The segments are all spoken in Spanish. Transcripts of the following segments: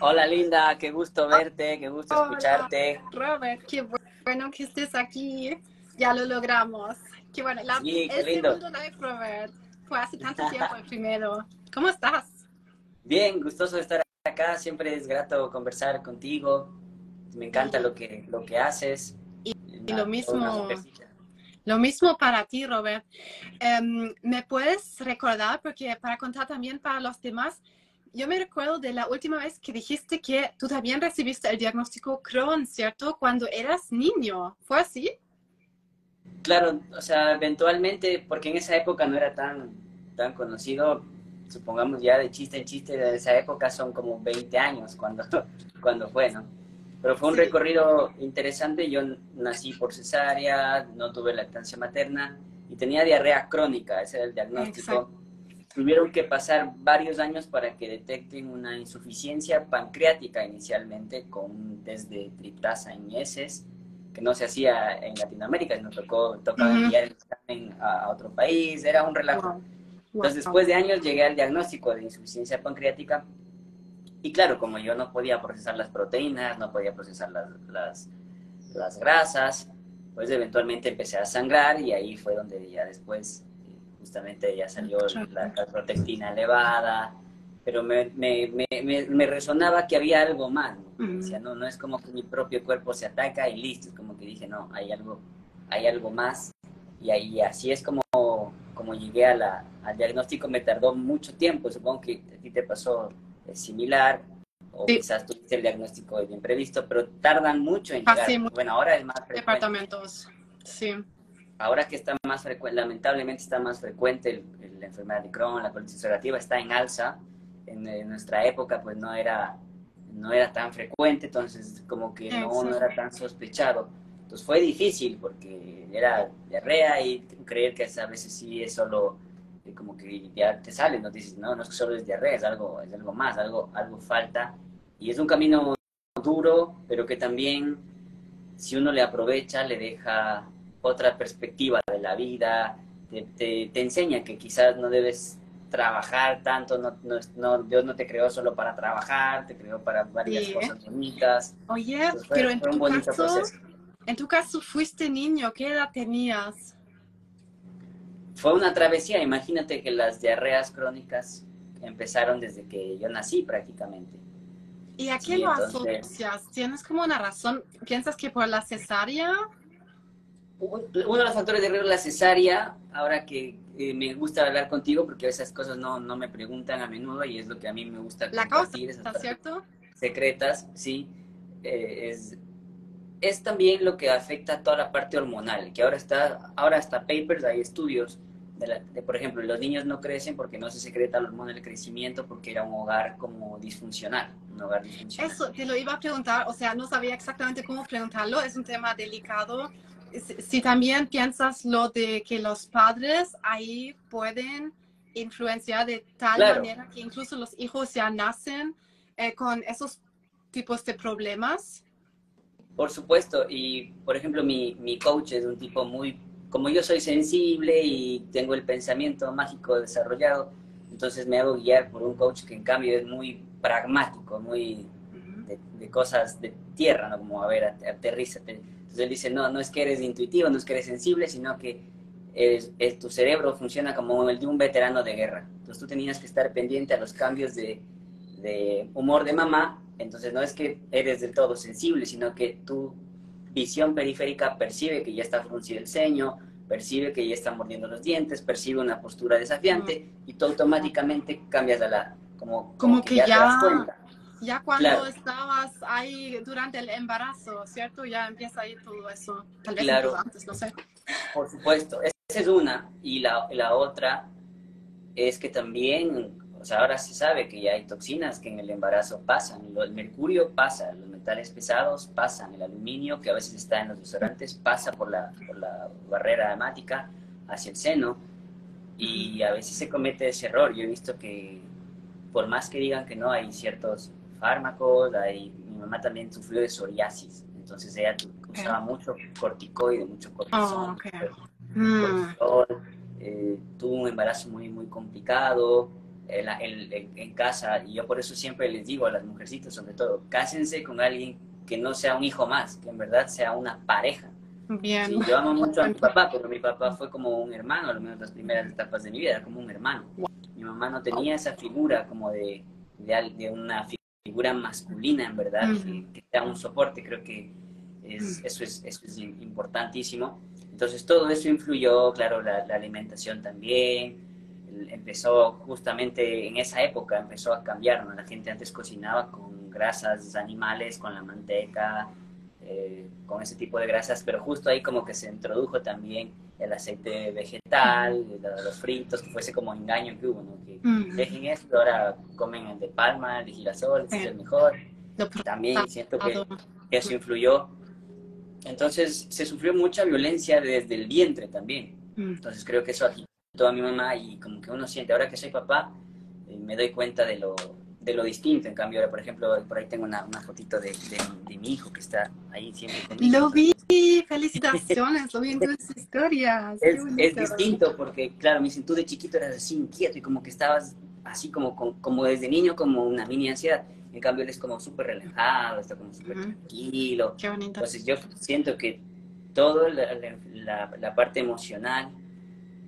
Hola Linda, qué gusto verte, qué gusto escucharte. Robert, qué bueno que estés aquí. Ya lo logramos. Qué bueno. La, sí, qué el lindo. segundo live, Robert. Fue hace tanto tiempo el primero. ¿Cómo estás? Bien, gustoso de estar acá. Siempre es grato conversar contigo. Me encanta lo que, lo que haces. Y, y lo mismo. Lo mismo para ti, Robert. Em, ¿Me puedes recordar? Porque para contar también para los demás, yo me recuerdo de la última vez que dijiste que tú también recibiste el diagnóstico Crohn, ¿cierto? Cuando eras niño. ¿Fue así? Claro, o sea, eventualmente, porque en esa época no era tan, tan conocido, supongamos ya de chiste en chiste de esa época son como 20 años cuando, cuando fue, ¿no? Pero fue un Sí. recorrido interesante, yo nací por cesárea, no tuve lactancia materna y tenía diarrea crónica, ese era el diagnóstico. Exacto. Tuvieron que pasar varios años para que detecten una insuficiencia pancreática inicialmente con un test de triptasa en heces que no se hacía en Latinoamérica, nos tocó tocaba Ujú. enviar el examen a, a otro país, era un relajo. Wow. Entonces, Wow. después de años llegué al diagnóstico de insuficiencia pancreática y claro, como yo no podía procesar las proteínas, no podía procesar las, las, las grasas, pues eventualmente empecé a sangrar y ahí fue donde ya después justamente ya salió la, la protectina elevada, pero me, me, me, me, resonaba que había algo más. ¿no? No, no es como que mi propio cuerpo se ataca y listo, es como que dije, no, hay algo, hay algo más. Y ahí así es como, como llegué a la, al diagnóstico, me tardó mucho tiempo, supongo que a ti te pasó eh, similar, o Sí. quizás tuviste el diagnóstico de imprevisto, pero tardan mucho en Ah, llegar. sí, mucho. Bueno, ahora es más frecuente. Departamentos. Sí. Ahora que está más frecuente, lamentablemente está más frecuente el- el- la enfermedad de Crohn, la colitis ulcerativa está en alza. En, en nuestra época pues no era, no era tan frecuente, entonces como que no, no era tan sospechado. Entonces fue difícil porque era diarrea y creer que a veces sí es solo eh, como que ya te sale, no dices, no, no es que solo es diarrea, es algo, es algo más, algo, algo falta. Y es un camino duro, pero que también si uno le aprovecha, le deja otra perspectiva de la vida, te, te, te enseña que quizás no debes trabajar tanto, no, no, no, Dios no te creó solo para trabajar, te creó para varias Sí. cosas bonitas. Oye, Entonces, fue- pero en tu caso, proceso. en tu caso fuiste niño, ¿qué edad tenías? Fue una travesía, imagínate que las diarreas crónicas empezaron desde que yo nací prácticamente. ¿Y a qué Sí, lo entonces- asocias? ¿Tienes como una razón? ¿Piensas que por la cesárea? Uno de los factores de riesgo es la cesárea, ahora que eh, me gusta hablar contigo porque esas cosas no, no me preguntan a menudo y es lo que a mí me gusta La compartir, esas partes ¿cierto? secretas, sí, eh, es, es también lo que afecta a toda la parte hormonal, que ahora está, ahora hasta papers, hay estudios, de, la- de, por ejemplo, los niños no crecen porque no se secreta la hormona del crecimiento porque era un hogar como disfuncional, un hogar disfuncional. Eso te lo iba a preguntar, o sea, no sabía exactamente cómo preguntarlo, es un tema delicado. Si, también piensas lo de que los padres ahí pueden influenciar de tal Claro. manera que incluso los hijos ya nacen eh, con esos tipos de problemas. Por supuesto, y por ejemplo mi, mi coach es un tipo muy, como yo soy sensible y tengo el pensamiento mágico desarrollado, entonces me hago guiar por un coach que en cambio es muy pragmático, muy de, de cosas de tierra, ¿no? Como, a ver, at- aterrízate. Entonces él dice, no, no es que eres intuitivo, no es que eres sensible, sino que es, es- tu cerebro funciona como el de un veterano de guerra. Entonces tú tenías que estar pendiente a los cambios de, de humor de mamá. Entonces no es que eres del todo sensible, sino que tu visión periférica percibe que ya está fruncido el ceño, percibe que ya está mordiendo los dientes, percibe una postura desafiante y tú automáticamente cambias a la... Como, Como que te das ya- cuenta. Ya cuando Claro. estabas ahí durante el embarazo, ¿cierto? Ya empieza ahí todo eso. Tal vez Claro. antes, no sé. Por supuesto, esa es una. Y la, la otra es que también, o sea, ahora se sabe que ya hay toxinas que en el embarazo pasan. El mercurio pasa, los metales pesados pasan, el aluminio que a veces está en los restaurantes pasa por la, por la barrera hemática hacia el seno. Y a veces se comete ese error. Yo he visto que por más que digan que no, hay ciertos fármacos, hay, mi mamá también sufrió de psoriasis, entonces ella usaba mucho corticoide, mucho cortisol. Oh, ok. Mm. cortisol, eh, tuvo un embarazo muy, muy complicado, en casa, y yo por eso siempre les digo a las mujercitas, sobre todo, cásense con alguien que no sea un hijo más, que en verdad sea una pareja. Bien. yo amo mucho a mi papá, porque mi papá fue como un hermano, al menos las primeras etapas de mi vida, era como un hermano. Mi mamá no tenía esa figura como de, de, una figura masculina, en verdad, que, sea un soporte, creo que es, eso, es, eso es importantísimo. Entonces todo eso influyó, claro, la, la alimentación también, empezó justamente en esa época, empezó a cambiar, ¿no? La gente antes cocinaba con grasas animales, con la manteca, eh, con ese tipo de grasas, pero justo ahí como que se introdujo también el aceite vegetal, los fritos, que fuese como engaño que hubo, ¿no? Que dejen esto, ahora comen el de palma, el de girasol, es el mejor. También siento que eso influyó. Entonces se sufrió mucha violencia desde el vientre también. Entonces creo que eso aquí a mi mamá y como que uno siente, ahora que soy papá, eh, me doy cuenta de lo, de lo distinto. En cambio, ahora, por ejemplo, por ahí tengo una, una fotito de, de, mi hijo que está ahí siempre conmigo. Lo vi, felicitaciones, lo vi en tus historias. Es, es, distinto porque, claro, me dicen, tú de chiquito eras así inquieto y como que estabas así como, como, desde niño, como una mini ansiedad. En cambio, él es como súper relajado, está como súper tranquilo. Qué bonito. Entonces yo siento que toda la, la, la parte emocional,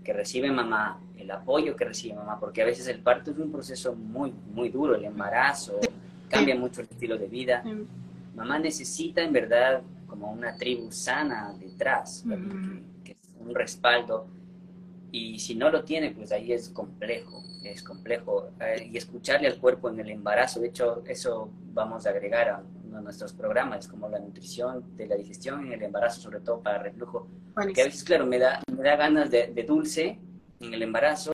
que recibe mamá, el apoyo que recibe mamá, porque a veces el parto es un proceso muy, muy duro, el embarazo, cambia mucho el estilo de vida. Mamá necesita en verdad como una tribu sana detrás, que, es un respaldo, y si no lo tiene, pues ahí es complejo, es complejo. Eh, y escucharle al cuerpo en el embarazo, de hecho, eso vamos a agregar a nuestros programas, como la nutrición, de la digestión en el embarazo, sobre todo para reflujo. Que a veces, claro, me da, me da ganas de, dulce en el embarazo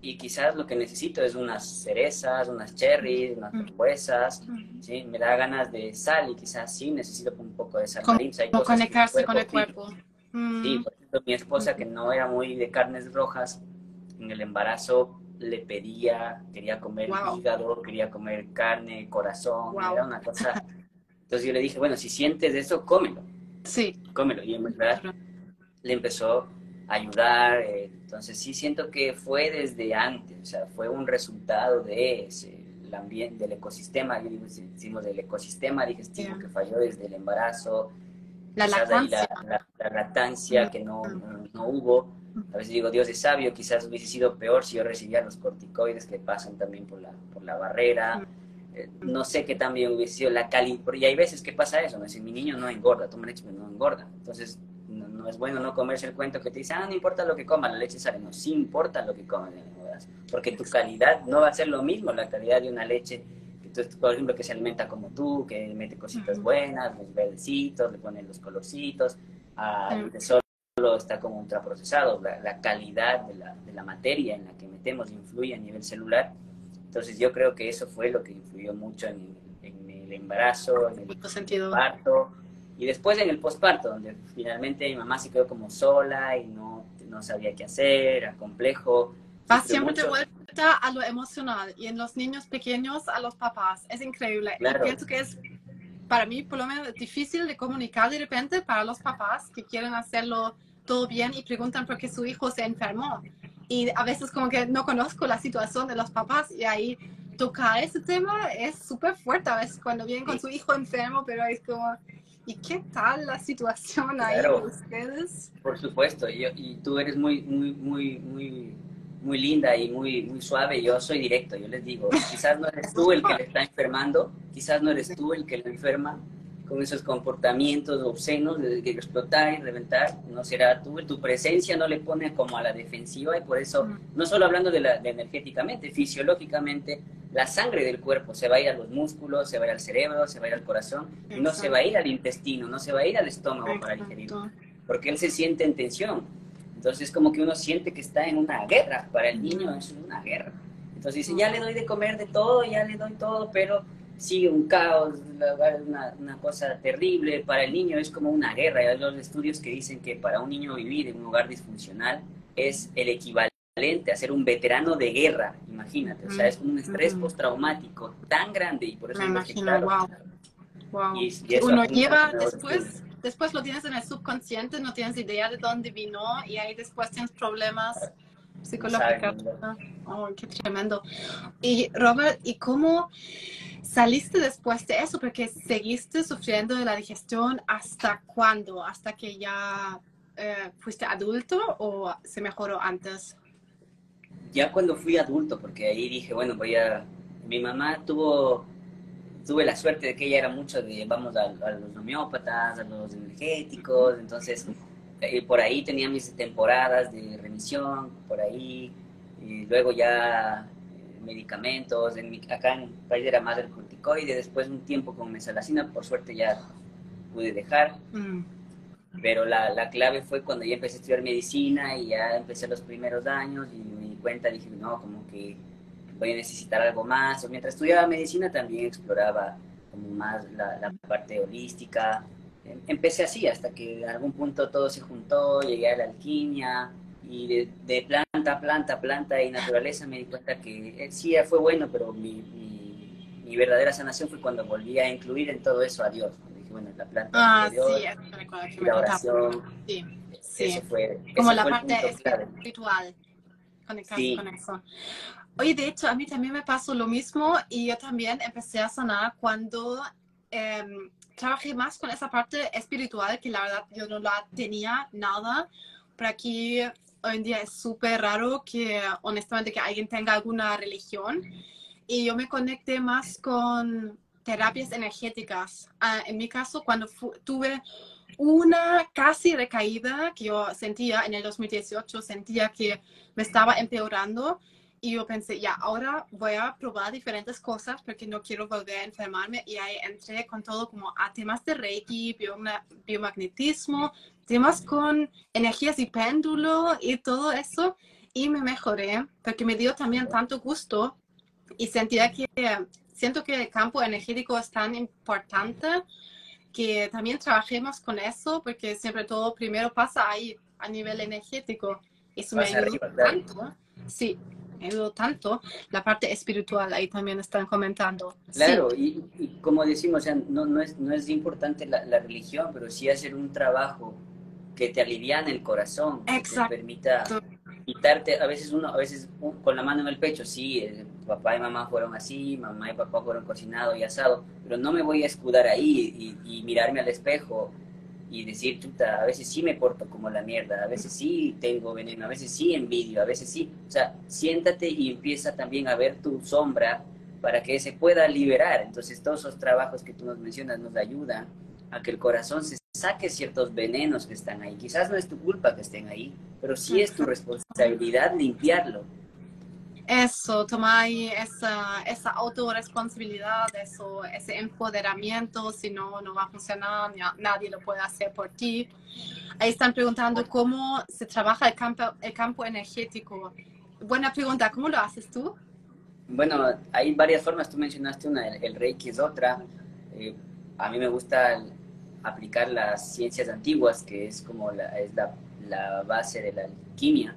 y quizás lo que necesito es unas cerezas, unas cherries, unas frambuesas, ¿sí? Me da ganas de sal y quizás sí necesito un poco de sal marina. conectarse con el cuerpo. Sí, por ejemplo, mi esposa que no era muy de carnes rojas, en el embarazo le pedía, quería comer hígado, quería comer carne, corazón, era una cosa. Entonces yo le dije, bueno, si sientes eso, cómelo. Sí. Cómelo. Y en verdad le empezó a ayudar. Eh, entonces sí siento que fue desde antes, o sea, fue un resultado de ese, el ambiente, del ecosistema, decimos del ecosistema digestivo que falló desde el embarazo. La lactancia. La, lactancia que no, no hubo a veces digo, Dios es sabio, quizás hubiese sido peor si yo recibía los corticoides que pasan también por la, por la barrera. Eh, no sé qué también hubiese sido la calidad, y hay veces que pasa eso, ¿no? Si mi niño no engorda, toma leche, pero no engorda. Entonces, no, es bueno no comerse el cuento que te dice, ah, no importa lo que coma, la leche sale. No, sí importa lo que comas, porque tu calidad no va a ser lo mismo, la calidad de una leche por ejemplo, que se alimenta como tú, que mete cositas buenas, los verdecitos, le pone los colorcitos, a, está como ultraprocesado, la, la calidad de la, de la, materia en la que metemos influye a nivel celular. Entonces yo creo que eso fue lo que influyó mucho en, en el embarazo, en el parto y después en el posparto, donde finalmente mi mamá se quedó como sola y no, no sabía qué hacer, era complejo. Va siempre de vuelta a lo emocional y en los niños pequeños a los papás. Es increíble. Claro. pienso que es para mí por lo menos difícil de comunicar de repente para los papás que quieren hacerlo todo bien y preguntan por qué su hijo se enfermó. Y a veces como que no conozco la situación de los papás y ahí tocar ese tema es súper fuerte a veces cuando vienen con su hijo enfermo, pero es como, ¿y qué tal la situación ahí de ustedes? Por supuesto, y, y tú eres muy, muy, muy, muy muy linda y muy, muy suave, yo soy directo, yo les digo, quizás no eres tú el que le está enfermando, quizás no eres tú el que lo enferma con esos comportamientos obscenos de, explotar y reventar, no será tú, tu presencia no le pone como a la defensiva y por eso, no solo hablando de, la, energéticamente, fisiológicamente, la sangre del cuerpo se va a ir a los músculos, se va a ir al cerebro, se va a ir al corazón, y no se va a ir al intestino, no se va a ir al estómago para digerir, porque él se siente en tensión entonces, como que uno siente que está en una guerra. Para el niño es una guerra. Entonces dice, ya le doy de comer de todo, ya le doy todo, pero sigue un caos, una, una cosa terrible. Para el niño es como una guerra. Hay los estudios que dicen que para un niño vivir en un hogar disfuncional es el equivalente a ser un veterano de guerra, imagínate. O sea, es un estrés postraumático tan grande y por eso... Me imagino, wow. wow. Y, uno lleva después después lo tienes en el subconsciente, no tienes idea de dónde vino y ahí después tienes problemas psicológica. Oh, qué tremendo. Y Robert, ¿y cómo saliste después de eso? Porque seguiste sufriendo de la digestión hasta cuándo? ¿Hasta que ya eh, fuiste adulto o se mejoró antes? Ya cuando fui adulto, porque ahí dije, bueno, voy a... Mi mamá tuvo tuve la suerte de que ella era mucho de, vamos a, los homeópatas, a los energéticos, entonces eh, por ahí tenía mis temporadas de remisión, por ahí, y luego ya medicamentos, en mi, acá en país era más el corticoide, después un tiempo con mesalacina, por suerte ya pude dejar, mm. pero la, la, clave fue cuando ya empecé a estudiar medicina y ya empecé los primeros años y me di cuenta, dije, no, como que voy a necesitar algo más. O mientras estudiaba medicina también exploraba como más la, parte holística. Em, empecé así hasta que en algún punto todo se juntó, llegué a la alquimia y de, planta, planta, planta y naturaleza me di cuenta que eh, sí fue bueno, pero mi, mi, verdadera sanación fue cuando volví a incluir en todo eso a Dios. Dije, bueno, la planta ah, Dios, sí, la oración. Sí, sí. fue, como la parte espiritual, conectar con eso. Oye, de hecho, a mí también me pasó lo mismo y yo también empecé a sanar cuando em, trabajé más con esa parte espiritual, que la verdad yo no la tenía nada. Pero aquí hoy en día es súper raro que, honestamente, que alguien tenga alguna religión. Y yo me conecté más con terapias energéticas. Ah, en mi caso, cuando tuve una casi recaída que yo sentía en el 2018, sentía que me estaba empeorando y yo pensé, ya, ahora voy a probar diferentes cosas porque no quiero volver a enfermarme. Y ahí entré con todo como a temas de Reiki, biomagnetismo, temas con energías y péndulo y todo eso. Y me mejoré porque me dio también tanto gusto y sentía que, siento que el campo energético es tan importante que también trabajemos con eso porque siempre todo primero pasa ahí a nivel energético. Eso me ayudó tanto. Sí, tanto la parte espiritual, ahí también están comentando. Claro, y, como decimos, no, no, es, no es importante la, religión, pero sí hacer un trabajo que te aliviane el corazón, que te permita quitarte, a veces uno, a veces con la mano en el pecho, sí, eh, papá y mamá fueron así, mamá y papá fueron cocinados y asados, pero no me voy a escudar ahí y mirarme al espejo y decir, chuta, a veces sí me porto como la mierda, a veces sí tengo veneno, a veces sí envidio, a veces sí. O sea, siéntate y empieza también a ver tu sombra para que se pueda liberar. Entonces, todos esos trabajos que tú nos mencionas nos ayudan a que el corazón se saque ciertos venenos que están ahí. Quizás no es tu culpa que estén ahí, pero sí es tu responsabilidad limpiarlo. Eso, tomar esa, esa autorresponsabilidad, eso, ese empoderamiento, si no, no va a funcionar, nadie lo puede hacer por ti. Ahí están preguntando cómo se trabaja el campo, el campo energético. Buena pregunta, ¿cómo lo haces tú? Bueno, hay varias formas, tú mencionaste una, el, Reiki es otra. Eh, a mí me gusta aplicar las ciencias antiguas, que es como la, es la, la base de la alquimia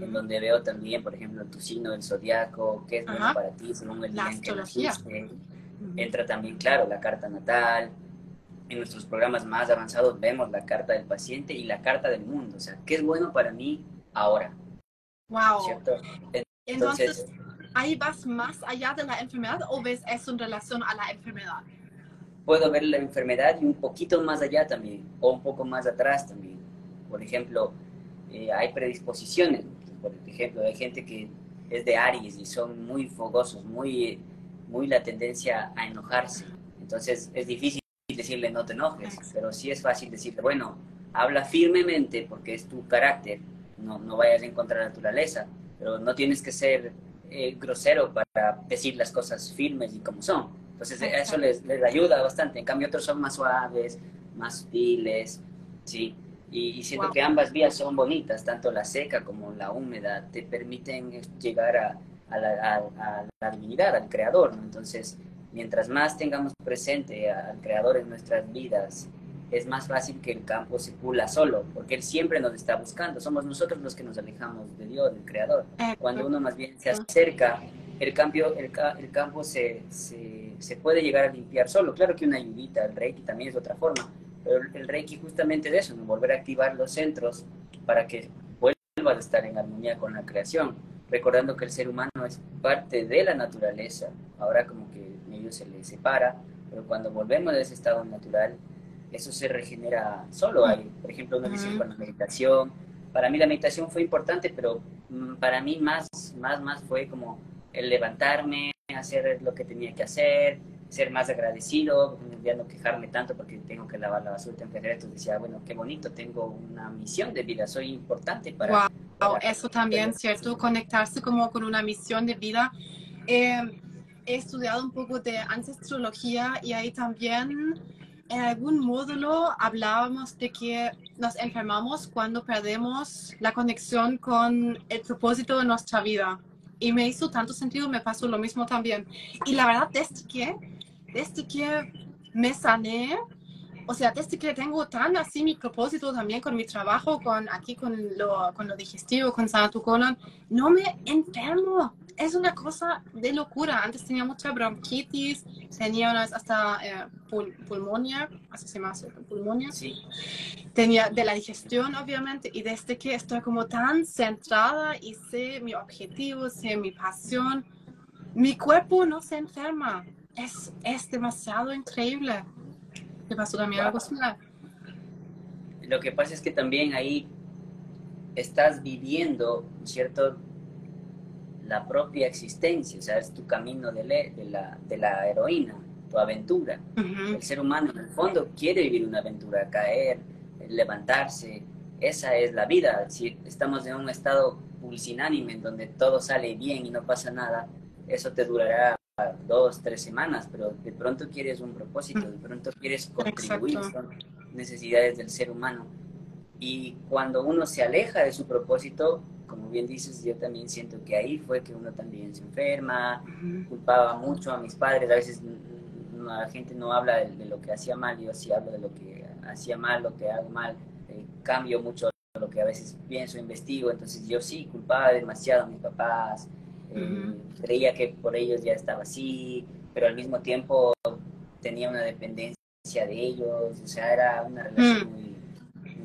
en donde veo también, por ejemplo, tu signo del zodiaco, qué es bueno para ti según el día en que naciste. Entra también, claro, la carta natal. En nuestros programas más avanzados vemos la carta del paciente y la carta del mundo. O sea, ¿qué es bueno para mí ahora? Wow. ¿Cierto? Entonces, ¿ahí vas más allá de la enfermedad o ves eso en relación a la enfermedad? Puedo ver la enfermedad y un poquito más allá también, o un poco más atrás también. Por ejemplo, eh, hay predisposiciones. Por ejemplo, hay gente que es de Aries y son muy fogosos, muy, muy la tendencia a enojarse. Entonces es difícil decirle no te enojes, pero sí es fácil decirle, bueno, habla firmemente porque es tu carácter, no, no vayas en contra de la naturaleza, pero no tienes que ser eh, grosero para decir las cosas firmes y como son. Entonces eso les, les ayuda bastante. En cambio otros son más suaves, más sutiles, ¿sí? Y, siento que ambas vías son bonitas, tanto la seca como la húmeda, te permiten llegar a, a, la, divinidad, al creador. Entonces, mientras más tengamos presente al creador en nuestras vidas, es más fácil que el campo se pula solo, porque él siempre nos está buscando. Somos nosotros los que nos alejamos de Dios, del creador. Cuando uno más bien se acerca, el, cambio, el, el campo se, se, se, puede llegar a limpiar solo. Claro que una ayudita, el reiki también es otra forma, el, Reiki justamente de eso, volver a activar los centros para que vuelva vuelvas a estar en armonía con la creación, recordando que el ser humano es parte de la naturaleza. Ahora como que medio se le separa, pero cuando volvemos a ese estado natural, eso se regenera solo ahí. Por ejemplo, uno dice con la meditación. Para mí la meditación fue importante, pero mm, para mí más, más, más fue como el levantarme, hacer lo que tenía que hacer, ser más agradecido, ya no quejarme tanto porque tengo que lavar la basura, tengo que hacer esto. Decía, bueno, qué bonito, tengo una misión de vida, soy importante para... Wow, eso también, ¿cierto? Conectarse como con una misión de vida. Eh, he estudiado un poco de ancestrología y ahí también en algún módulo hablábamos de que nos enfermamos cuando perdemos la conexión con el propósito de nuestra vida. Y me hizo tanto sentido, me pasó lo mismo también. Y la verdad, desde que, desde que me sané, o sea, desde que tengo tan así mi propósito también con mi trabajo, con aquí con lo, con lo digestivo, con Sana Colon, no me enfermo es una cosa de locura. Antes tenía mucha bronquitis, tenía unas hasta eh, pulmonia, así se llama, pulmonia. Sí. Tenía de la digestión, obviamente, y desde que estoy como tan centrada y sé mi objetivo, sé mi pasión, mi cuerpo no se enferma. Es, es demasiado increíble. ¿Qué pasó también algo similar? Lo que pasa es que también ahí estás viviendo, ¿cierto? La propia existencia, o sea, es tu camino de, de, la, de la heroína, tu aventura. El ser humano en el fondo quiere vivir una aventura, caer, levantarse, esa es la vida. Si estamos en un estado pulsinánime en donde todo sale bien y no pasa nada, eso te durará dos, tres semanas, pero de pronto quieres un propósito, de pronto quieres contribuir, son necesidades del ser humano. Y cuando uno se aleja de su propósito, como bien dices, yo también siento que ahí fue que uno también se enferma, culpaba mucho a mis padres, a veces la gente no habla de, lo que hacía mal, yo sí hablo de lo que hacía mal, lo que hago mal, eh, cambio mucho lo que a veces pienso, investigo, entonces yo sí culpaba demasiado a mis papás, eh, creía que por ellos ya estaba así, pero al mismo tiempo tenía una dependencia de ellos, o sea, era una relación mm. muy,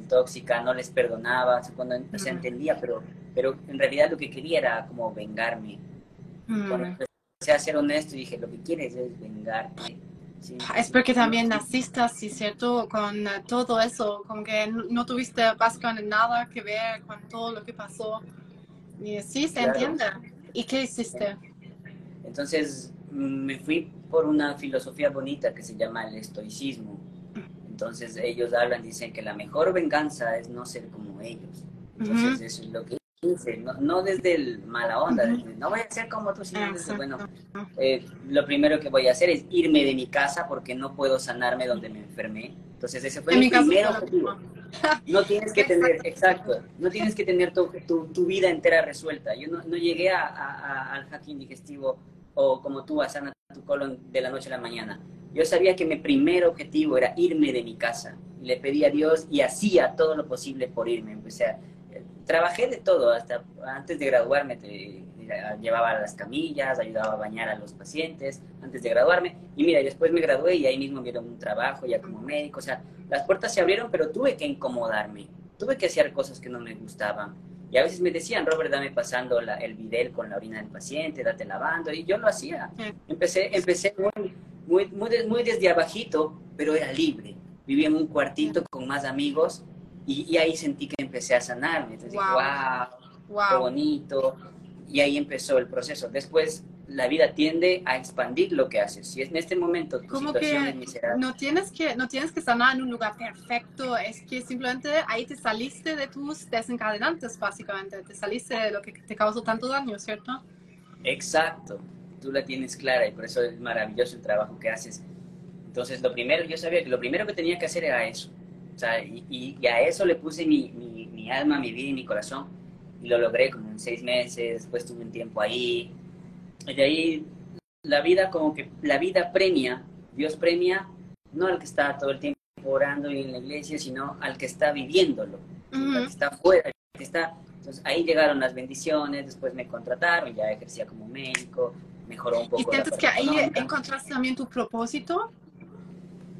tóxica, no les perdonaba, cuando se entendía, pero pero en realidad lo que quería era como vengarme. Mm. Cuando empecé a ser honesto, dije, lo que quieres es vengarte. Es porque también naciste así, ¿cierto? Con eh, todo eso, como que no, tuviste básicamente nada que ver con todo lo que pasó. Y sí, se entiende. ¿Y qué hiciste? Entonces me fui por una filosofía bonita que se llama el estoicismo. Entonces ellos hablan, dicen que la mejor venganza es no ser como ellos. Entonces eso es lo que no, desde el mala onda, no voy a ser como tú, sino desde, bueno, eh, lo primero que voy a hacer es irme de mi casa porque no puedo sanarme donde me enfermé. Entonces ese fue mi primer objetivo. No tienes que tener, exacto, no tienes que tener tu, tu, vida entera resuelta. Yo no, no llegué a, al hacking digestivo o como tú a sanar tu colon de la noche a la mañana. Yo sabía que mi primer objetivo era irme de mi casa. Le pedí a Dios y hacía todo lo posible por irme. Empecé a trabajé de todo, hasta antes de graduarme te, llevaba las camillas, ayudaba a bañar a los pacientes antes de graduarme. Y mira, después me gradué y ahí mismo me dieron un trabajo ya como médico. O sea, las puertas se abrieron, pero tuve que incomodarme. Tuve que hacer cosas que no me gustaban. Y a veces me decían, Robert, dame pasando el videl con la orina del paciente, date lavando. Y yo lo hacía. Empecé, empecé muy, muy, muy, muy desde abajito, pero era libre. Vivía en un cuartito con más amigos y, ahí sentí que empecé a sanarme. Entonces wow. wow, qué bonito. Y ahí empezó el proceso. Después la vida tiende a expandir lo que haces. Si es en este momento tu situación es miserable. No tienes, que, no tienes que sanar en un lugar perfecto, es que simplemente ahí te saliste de tus desencadenantes, básicamente. Te saliste de lo que te causó tanto daño, ¿cierto? Exacto. Tú la tienes clara y por eso es maravilloso el trabajo que haces. Entonces, lo primero, yo sabía que lo primero que tenía que hacer era eso y, a eso le puse mi, mi, alma, mi vida y mi corazón. Y lo logré como en seis meses, después tuve un tiempo ahí. Y de ahí la vida como que, la vida premia, Dios premia, no al que está todo el tiempo orando y en la iglesia, sino al que está viviéndolo, al que está fuera, que está... Entonces ahí llegaron las bendiciones, después me contrataron, ya ejercía como médico, mejoró un poco. ¿Y sientes que ahí encontraste también tu propósito?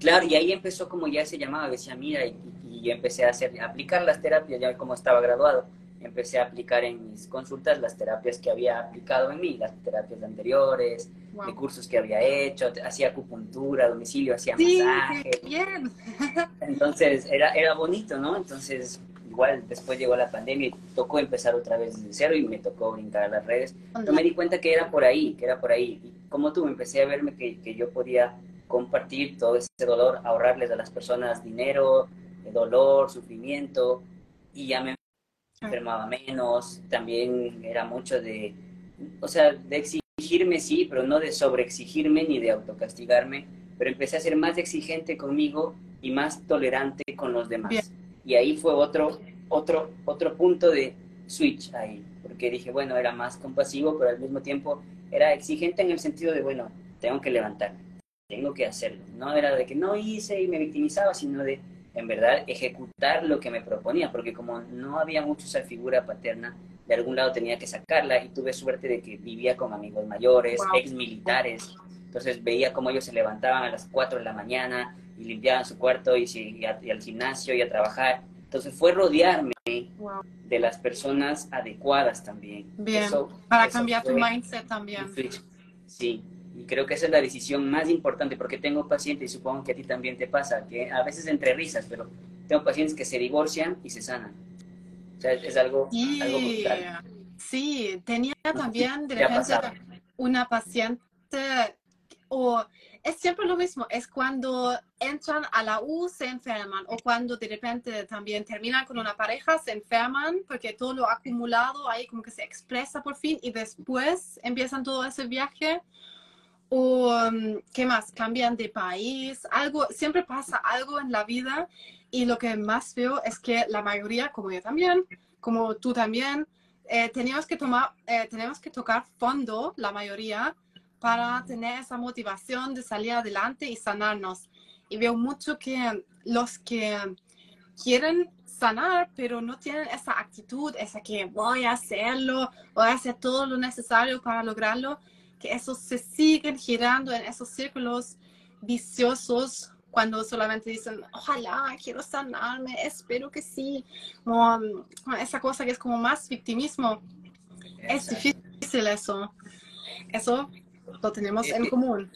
Claro, y ahí empezó como ya se llamaba, decía, mira, y, y empecé a hacer, a aplicar las terapias ya como estaba graduado. empecé a aplicar en mis consultas las terapias que había aplicado en mí, las terapias anteriores, de cursos que había hecho, hacía acupuntura domicilio, hacía sí, masaje. Bien. Entonces era, era bonito, ¿no? Entonces igual después llegó la pandemia y tocó empezar otra vez desde cero y me tocó brincar a las redes. Yo me di cuenta que era por ahí, que era por ahí. Y como tú, empecé a verme que, que yo podía compartir todo ese dolor, ahorrarles a las personas dinero, dolor, sufrimiento, y ya me enfermaba menos, también era mucho de, o sea, de exigirme sí, pero no de sobreexigirme ni de autocastigarme, pero empecé a ser más exigente conmigo y más tolerante con los demás. Y ahí fue otro, otro, otro punto de switch ahí, porque dije, bueno, era más compasivo, pero al mismo tiempo era exigente en el sentido de, bueno, tengo que levantarme, tengo que hacerlo. No era de que no hice y me victimizaba, sino de, en verdad ejecutar lo que me proponía, porque como no había mucho esa figura paterna, de algún lado tenía que sacarla y tuve suerte de que vivía con amigos mayores, ex militares, entonces veía cómo ellos se levantaban a las 4 de la mañana y limpiaban su cuarto y, y, al gimnasio y a trabajar. Entonces fue rodearme de las personas adecuadas también. Bien, para cambiar tu mindset también. Sí, y creo que esa es la decisión más importante porque tengo pacientes, y supongo que a ti también te pasa, que a veces entre risas, pero tengo pacientes que se divorcian y se sanan. O sea, es algo, sí, algo brutal. Sí, tenía también de repente una paciente, o es siempre lo mismo, es cuando entran a la U se enferman o cuando de repente también terminan con una pareja se enferman porque todo lo acumulado ahí como que se expresa por fin y después empiezan todo ese viaje o mm, qué más, cambian de país, algo, siempre pasa algo en la vida y lo que más veo es que la mayoría, como yo también, como tú también, eh, que tomar, eh, tenemos que tocar fondo, la mayoría, para tener esa motivación de salir adelante y sanarnos. Y veo mucho que los que quieren sanar, pero no tienen esa actitud, esa que voy a hacerlo, voy a hacer todo lo necesario para lograrlo, que esos se siguen girando en esos círculos viciosos cuando solamente dicen, ojalá, quiero sanarme, espero que sí. Um, esa cosa que es como más victimismo. Es difícil eso. Eso lo tenemos en común.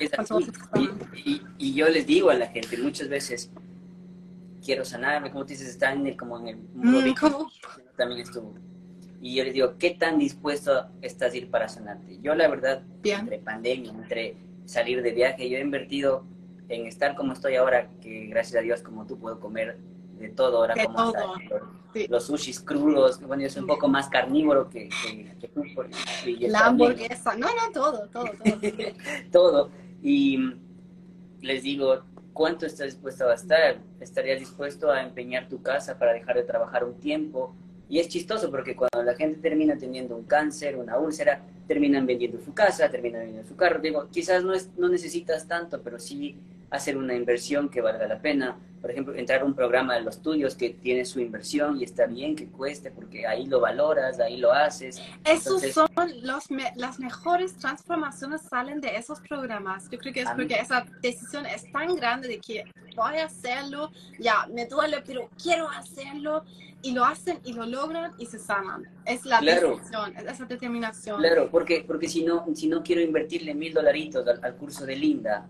y, yo les digo a la gente muchas veces, quiero sanarme, como tú dices, están en el, como en el mm, también estuvo y yo les digo, ¿qué tan dispuesto estás a ir para sanarte? Yo la verdad, entre pandemia, entre salir de viaje, yo he invertido en estar como estoy ahora, que gracias a Dios como tú puedo comer de todo ahora como los, sushis crudos, bueno, yo soy un poco más carnívoro que, que, tú. la hamburguesa, no, no, todo, todo, todo. todo. Y les digo, ¿cuánto estás dispuesto a gastar? ¿Estarías dispuesto a empeñar tu casa para dejar de trabajar un tiempo? Y es chistoso porque cuando la gente termina teniendo un cáncer, una úlcera, terminan vendiendo su casa, terminan vendiendo su carro. Digo, quizás no, es, no necesitas tanto, pero sí hacer una inversión que valga la pena. Por ejemplo, entrar a un programa de los estudios que tiene su inversión y está bien que cueste porque ahí lo valoras, ahí lo haces. Esos son los las mejores transformaciones salen de esos programas. Yo creo que es porque esa decisión es tan grande de que voy a hacerlo, ya me duele, pero quiero hacerlo y lo hacen y lo logran y se sanan. Es la decisión, es esa determinación. Claro, porque, porque si, no, si no quiero invertirle mil dolaritos al, curso de Linda,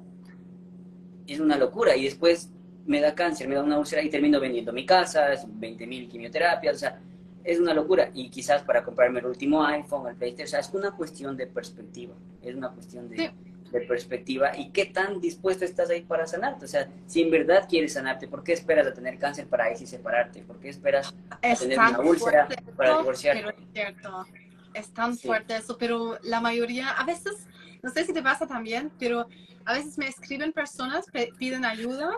es una locura. Y después me da cáncer, me da una úlcera y termino vendiendo mi casa, 20 mil quimioterapias, o sea, es una locura. Y quizás para comprarme el último iPhone, el PlayStation, o sea, es una cuestión de perspectiva, es una cuestión de de perspectiva y qué tan dispuesto estás ahí para sanarte. O sea, si en verdad quieres sanarte, ¿por qué esperas a tener cáncer para ahí sí separarte? ¿Por qué esperas a tener una úlcera para divorciarte? es cierto, es tan fuerte eso, pero la mayoría, a veces, no sé si te pasa también, pero a veces me escriben personas, piden ayuda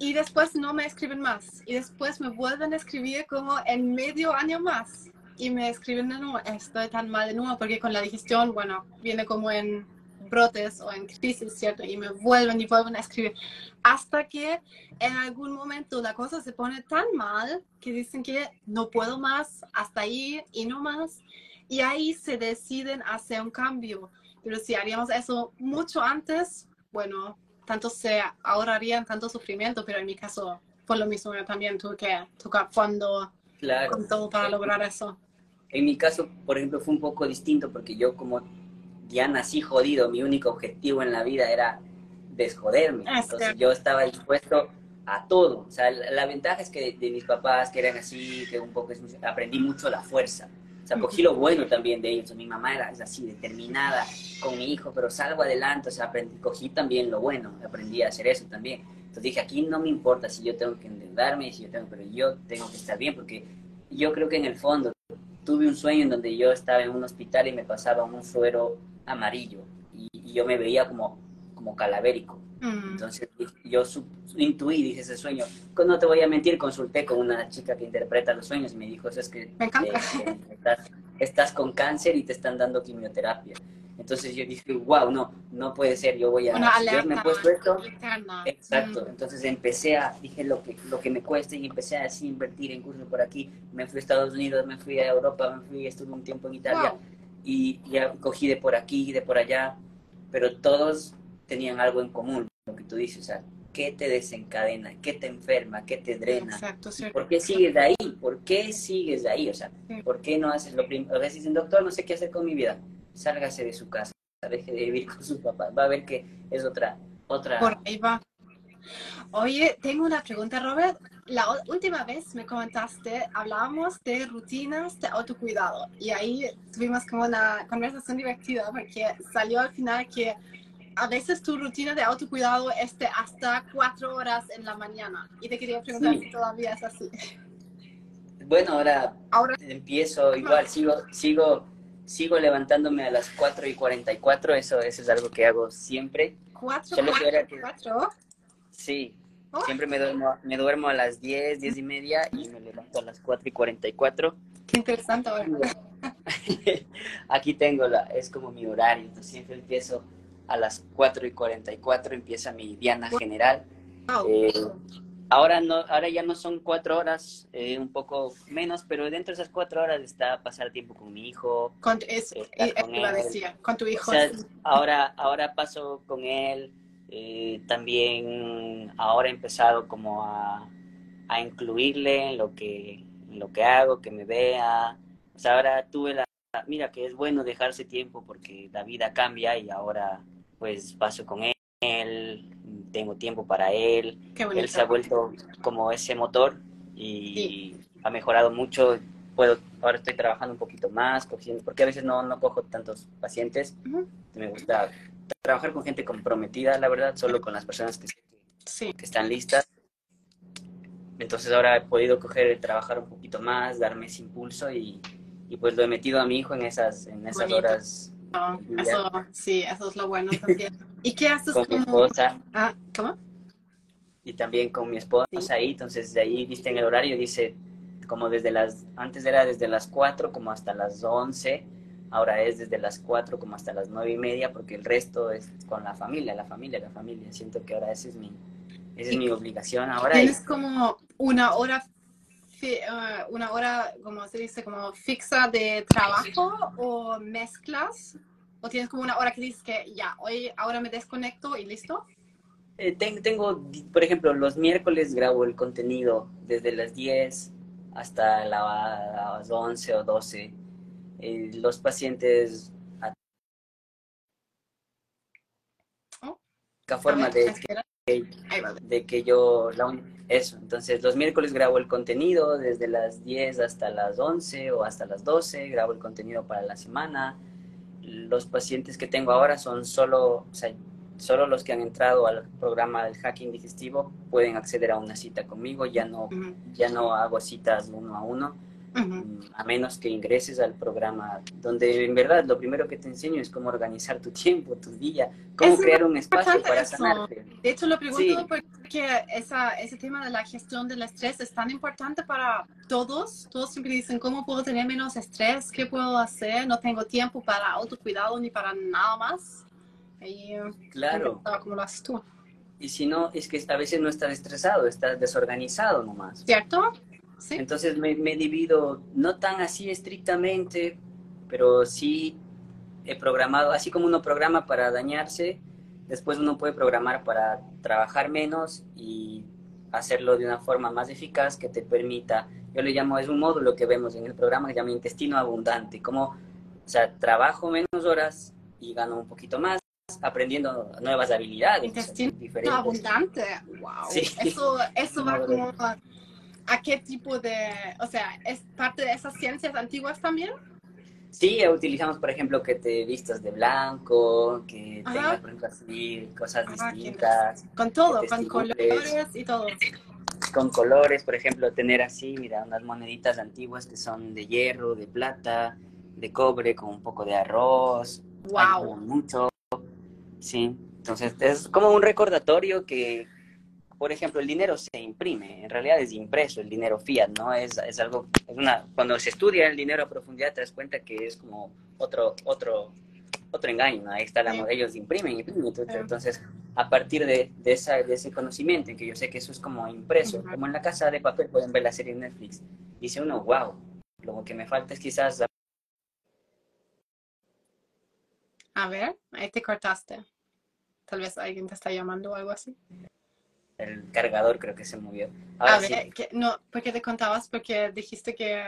y después no me escriben más. Y después me vuelven a escribir como en medio año más. Y me escriben de nuevo, estoy tan mal de nuevo, porque con la digestión, bueno, viene como en brotes o en crisis, ¿cierto? Y me vuelven y vuelven a escribir. Hasta que en algún momento la cosa se pone tan mal que dicen que no puedo más, hasta ahí y no más. Y ahí se deciden hacer un cambio. Pero si haríamos eso mucho antes, bueno, tanto se ahorrarían tanto sufrimiento, pero en mi caso fue lo mismo, yo también tuve que tocar fondo claro. con todo para lograr eso. En mi caso, por ejemplo, fue un poco distinto porque yo como ya nací jodido, mi único objetivo en la vida era desjoderme. Ah, Entonces cierto. yo estaba dispuesto a todo. O sea, la, la ventaja es que de, de mis papás, que eran así, que un poco es- aprendí mucho la fuerza. O sea, cogí lo bueno también de ellos. Mi mamá era así, determinada con mi hijo, pero salgo adelante. O sea, aprendí, cogí también lo bueno, aprendí a hacer eso también. Entonces dije, aquí no me importa si yo tengo que endeudarme, si yo tengo, pero yo tengo que estar bien, porque yo creo que en el fondo tuve un sueño en donde yo estaba en un hospital y me pasaba un suero amarillo y, y yo me veía como, como calavérico. Mm, Entonces yo su- intuí, dije ese sueño. No te voy a mentir, consulté con una chica que interpreta los sueños y me dijo, eso es que eh, que estás, estás con cáncer y te están dando quimioterapia. Entonces yo dije, wow, no, no puede ser, yo voy a... Si Dios me alerta puesto esto. Exacto, Mm, entonces empecé a, dije lo que, lo que me cueste y empecé a así invertir en cursos por aquí. Me fui a Estados Unidos, me fui a Europa, me fui, estuve un tiempo en Italia wow. y ya cogí de por aquí y de por allá, pero todos tenían algo en común, lo que tú dices, o sea, ¿qué te desencadena? ¿Qué te enferma? ¿Qué te drena? Exacto, cierto. ¿Por qué sigues de ahí? ¿Por qué sigues de ahí? O sea, Sí. ¿por qué no haces lo primero? A veces dicen, doctor, no sé qué hacer con mi vida. Sálgase de su casa, deje de vivir con sus papás. Va a ver que es otra, otra... Por ahí va. Oye, tengo una pregunta, Robert. La última vez me comentaste, hablábamos de rutinas de autocuidado y ahí tuvimos como una conversación divertida porque salió al final que a veces tu rutina de autocuidado es de hasta cuatro horas en la mañana y te quería preguntar Sí. si todavía es así. Bueno, ahora Ahora, empiezo igual, sigo, sigo, sigo levantándome a las 4 y 44, eso, eso es algo que hago siempre. cuatro, Solo cuatro, era que- cuatro. Sí, Oh. siempre me duermo, me duermo a las 10, 10 y media y me levanto a las 4 y 44. Qué interesante ahora. Aquí tengo, la, es como mi horario, entonces siempre empiezo a las 4 y 44, empieza mi diana general. Wow. Eh, ahora, no, ahora ya no son 4 horas, eh, un poco menos, pero dentro de esas 4 horas está pasar tiempo con mi hijo, Con, es, eh, con él. decir, con tu O hijo. sea, ahora, ahora paso con él. eh, también ahora he empezado como a, a incluirle en lo que en lo que hago, que me vea. O sea, ahora tuve la mira que es bueno dejarse tiempo porque la vida cambia y ahora pues paso con él, tengo tiempo para él. Qué Él se ha vuelto como ese motor y ha mejorado mucho. Puedo, ahora estoy trabajando un poquito más, cogiendo, porque a veces no, no cojo tantos pacientes. Me gusta trabajar con gente comprometida, la verdad, solo con las personas que, Sí. que están listas. Entonces ahora he podido coger, trabajar un poquito más, darme ese impulso y, y pues lo he metido a mi hijo en esas, en esas Bonito. horas No, eso, sí, eso es lo bueno también. ¿Y qué haces con mi como... esposa. Ah, ¿cómo? y también con mi esposa Sí. ahí, entonces de ahí viste en el horario, dice como desde las, antes era desde las 4 como hasta las 11, ahora es desde las 4 como hasta las 9 y media, porque el resto es con la familia, la familia, la familia, siento que ahora esa es mi, esa es mi obligación ahora. y- ¿Tienes como una hora, eh, una hora, como se dice, como fixa de trabajo o mezclas? ¿O tienes como una hora que dices que ya, hoy, ahora me desconecto y listo? Eh, ten- tengo, por ejemplo, los miércoles grabo el contenido desde las 10 hasta la- las 11 o 12. Eh, los pacientes... Oh. Forma de que de que yo, la un- eso, entonces los miércoles grabo el contenido desde las 10 hasta las 11 o hasta las 12, grabo el contenido para la semana. Los pacientes que tengo ahora son solo, o sea, solo los que han entrado al programa del hacking digestivo pueden acceder a una cita conmigo, ya no, ya no hago citas uno a uno, ujú. mm, a menos que ingreses al programa, donde en verdad lo primero que te enseño es cómo organizar tu tiempo, tu día, cómo Es crear un espacio para eso. sanarte. De hecho, lo pregunto Sí. porque esa, ese tema de la gestión del estrés es tan importante para todos. Todos siempre dicen, ¿cómo puedo tener menos estrés? ¿Qué puedo hacer? No tengo tiempo para autocuidado ni para nada más. Y Claro. cómo lo haces tú. Y si no, es que a veces no estás estresado, estás desorganizado nomás. ¿Cierto? Sí. Entonces me, me divido, no tan así estrictamente, pero sí he programado, así como uno programa para dañarse, después uno puede programar para trabajar menos y hacerlo de una forma más eficaz que te permita, yo le llamo, es un módulo que vemos en el programa que se llama intestino abundante, como, o sea, trabajo menos horas y gano un poquito más, aprendiendo nuevas habilidades. Intestino diferentes. abundante, wow. Eso, eso va como a qué tipo de, o sea, ¿es parte de esas ciencias antiguas también? Sí, utilizamos, por ejemplo, que te vistas de blanco, que tengas, por ejemplo, así, cosas distintas. Con todo, con colores y todo. Con colores, por ejemplo, tener así, mira, unas moneditas antiguas que son de hierro, de plata, de cobre, con un poco de arroz. ¡Wow! Mucho. Sí, entonces es como un recordatorio que, por ejemplo, el dinero se imprime, en realidad es impreso, el dinero fiat, ¿no? Es, es algo, es una, cuando se estudia el dinero a profundidad te das cuenta que es como otro, otro, otro engaño, ¿no? Ahí está la, ellos imprimen, imprimen, entonces a partir de, de, esa, de ese conocimiento, que yo sé que eso es como impreso, como en la casa de papel pueden ver la serie Netflix, dice uno, wow, lo que me falta es quizás... A ver, ahí te cortaste. Tal vez alguien te está llamando o algo así el cargador creo que se movió. a ver, no, porque te contabas, porque dijiste que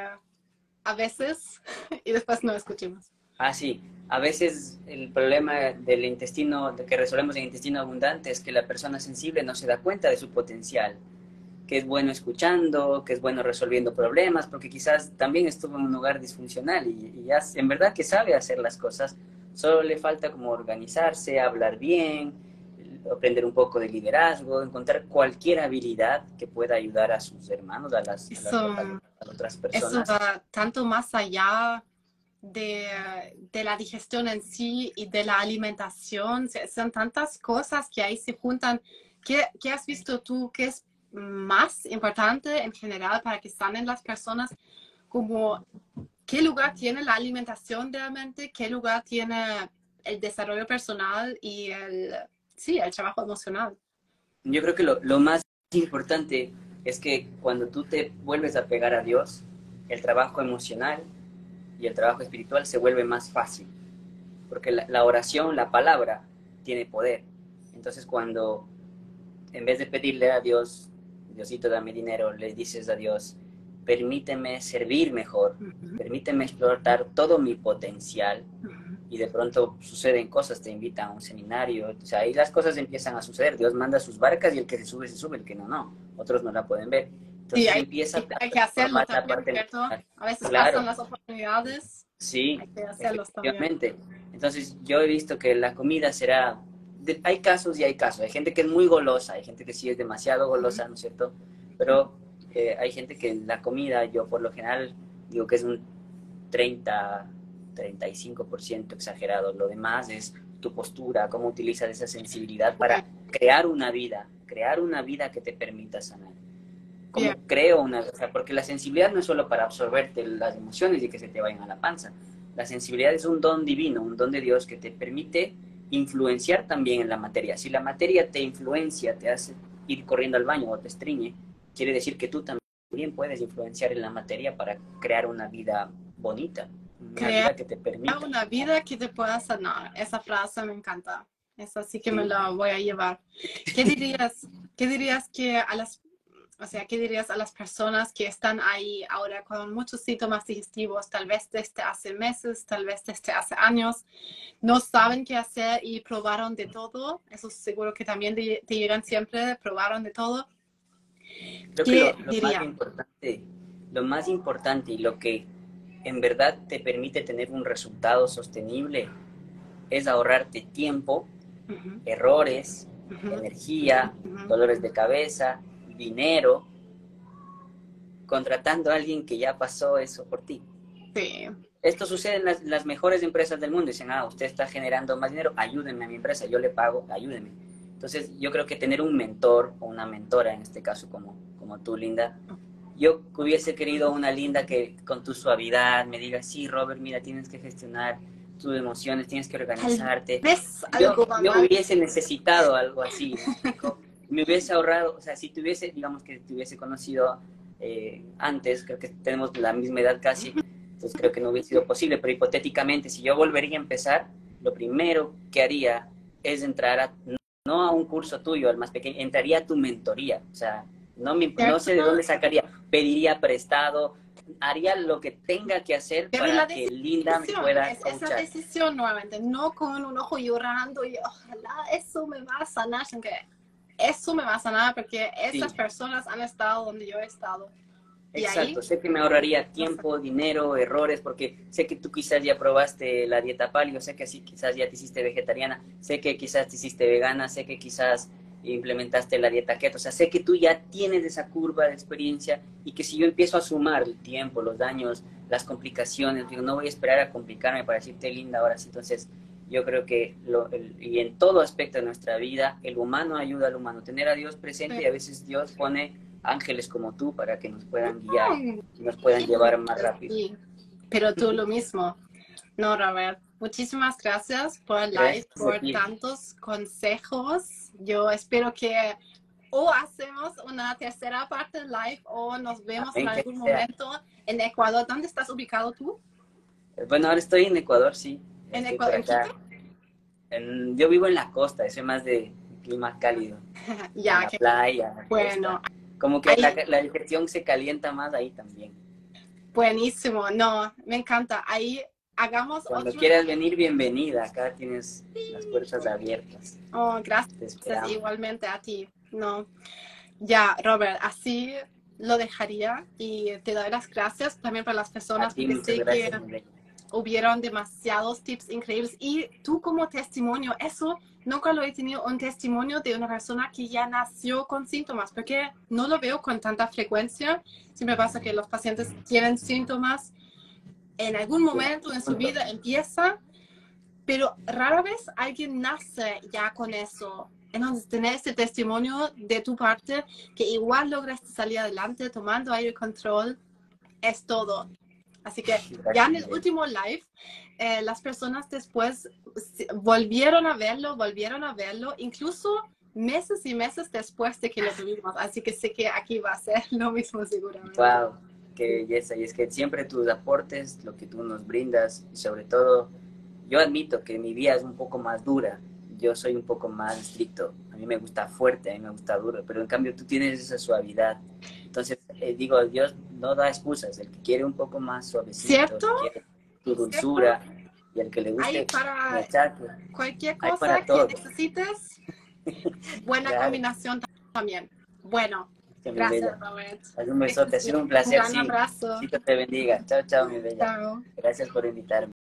a veces y después no escuchamos. Ah, sí. A veces el problema del intestino, de que resolvemos el intestino abundante, es que la persona sensible no se da cuenta de su potencial, que es bueno escuchando, que es bueno resolviendo problemas, porque quizás también estuvo en un lugar disfuncional y, y ya en verdad que sabe hacer las cosas, solo le falta como organizarse, hablar bien, aprender un poco de liderazgo, encontrar cualquier habilidad que pueda ayudar a sus hermanos, a las, otras personas. Eso va tanto más allá de, de, la digestión en sí y de la alimentación. Son tantas cosas que ahí se juntan. ¿Qué, qué has visto tú que es más importante en general para que sanen las personas? Como, ¿qué lugar tiene la alimentación realmente? ¿Qué lugar tiene el desarrollo personal y el sí, el trabajo emocional. Yo creo que lo, lo más importante es que cuando tú te vuelves a pegar a Dios, el trabajo emocional y el trabajo espiritual se vuelve más fácil, porque la, la, oración, la palabra, tiene poder. Entonces cuando en vez de pedirle a Dios, Diosito dame dinero, le dices a Dios, permíteme servir mejor, permíteme explotar todo mi potencial, y de pronto suceden cosas, te invitan a un seminario, o sea, ahí las cosas empiezan a suceder, Dios manda sus barcas y el que se sube, se sube, el que no, no, otros no la pueden ver. Entonces hay, empieza hay que hacerlo también, A veces pasan las oportunidades. Sí, hay que efectivamente. Entonces yo he visto que la comida será, hay casos y hay casos, hay gente que es muy golosa, hay gente que sí es demasiado golosa, ¿no es cierto? Pero eh, hay gente que la comida, yo por lo general digo que es un 30, 35% exagerado. Lo demás es tu postura, cómo utilizas esa sensibilidad para crear una vida, crear una vida que te permita sanar. Como creo una, o sea, porque la sensibilidad no es solo para absorberte las emociones y que se te vayan a la panza. La sensibilidad es un don divino, un don de Dios que te permite influenciar también en la materia. Si la materia te influencia, te hace ir corriendo al baño o te estriñe, quiere decir que tú también puedes influenciar en la materia para crear una vida bonita vida que te permita. Una vida que te pueda sanar. Esa frase me encanta. Esa sí que me la voy a llevar. ¿Qué dirías, qué dirías que a las, o sea, qué dirías a las personas que están ahí ahora con muchos síntomas digestivos, tal vez desde hace meses, tal vez desde hace años, no saben qué hacer y probaron de todo? Eso seguro que también te, llegan siempre, probaron de todo. Creo que lo, lo más importante, lo más importante y lo que en verdad te permite tener un resultado sostenible es ahorrarte tiempo, errores, energía, dolores de cabeza, dinero, contratando a alguien que ya pasó eso por ti. Esto sucede en las, mejores empresas del mundo. Dicen, ah, usted está generando más dinero, ayúdenme a mi empresa, yo le pago, ayúdenme. Entonces, yo creo que tener un mentor o una mentora, en este caso como, como tú, Linda, yo hubiese querido una linda que con tu suavidad me diga, sí, Robert, mira, tienes que gestionar tus emociones, tienes que organizarte. yo, yo hubiese necesitado algo así. me hubiese ahorrado, o sea, si tuviese, digamos que te hubiese conocido eh, antes, creo que tenemos la misma edad casi, entonces creo que no hubiese sido posible, pero hipotéticamente, si yo volvería a empezar, lo primero que haría es entrar a, no a un curso tuyo, al más pequeño, entraría a tu mentoría, o sea, No, me, no sé de dónde sacaría. Pediría prestado, haría lo que tenga que hacer para que Linda me pueda es Esa decisión nuevamente, no con un ojo llorando y ojalá eso me va a sanar, sino que eso me va a sanar porque esas personas han estado donde yo he estado. Exacto, sé que me ahorraría tiempo, dinero, errores, porque sé que tú quizás ya probaste la dieta paleo, sé que así quizás ya te hiciste vegetariana, sé que quizás te hiciste vegana, sé que quizás implementaste la dieta keto, o sea, sé que tú ya tienes esa curva de experiencia y que si yo empiezo a sumar el tiempo, los daños, las complicaciones, digo, no voy a esperar a complicarme para decirte linda ahora sí, entonces yo creo que lo, y en todo aspecto de nuestra vida, el humano ayuda al humano, tener a Dios presente y a veces Dios pone ángeles como tú para que nos puedan guiar y nos puedan llevar más rápido. Pero tú lo mismo. No, Robert, muchísimas gracias por el live, por tantos consejos. Yo espero que o hacemos una tercera parte live o nos vemos en algún momento en Ecuador. ¿Dónde estás ubicado tú? Bueno, ahora estoy en Ecuador, sí. ¿En Ecuador? En, yo vivo en la costa, soy más de clima cálido. ya, la playa. bueno. Como que la, la, digestión se calienta más ahí también. Buenísimo, no, me encanta. Ahí hagamos Cuando quieras venir, bienvenida. Acá tienes las puertas abiertas. Oh, gracias. Igualmente a ti. No. Ya, Robert, así lo dejaría y te doy las gracias también para las personas que sé que hubieron demasiados tips increíbles y tú como testimonio, eso nunca lo he tenido un testimonio de una persona que ya nació con síntomas, porque no lo veo con tanta frecuencia. Siempre pasa que los pacientes tienen síntomas, en algún momento en su vida empieza, pero rara vez alguien nace ya con eso. Entonces, tener este testimonio de tu parte, que igual lograste salir adelante tomando aire control, es todo. Así que ya en el último live, eh, las personas después volvieron a verlo, volvieron a verlo, incluso meses y meses después de que lo tuvimos. Así que sé que aquí va a ser lo mismo seguramente. Wow, qué belleza. Y es que siempre tus aportes, lo que tú nos brindas, y sobre todo, yo admito que mi vida es un poco más dura. Yo soy un poco más estricto. A mí me gusta fuerte, a mí me gusta duro, pero en cambio tú tienes esa suavidad. Entonces, eh, digo, Dios no da excusas. El que quiere un poco más suavecito, ¿Cierto? tu dulzura y el que le guste para cualquier cosa que necesites, buena combinación también. Bueno, gracias, Robert. Un besote, ha sido un placer. Un gran abrazo. Te bendiga. Chao, chao, mi bella. Chao. Gracias por invitarme.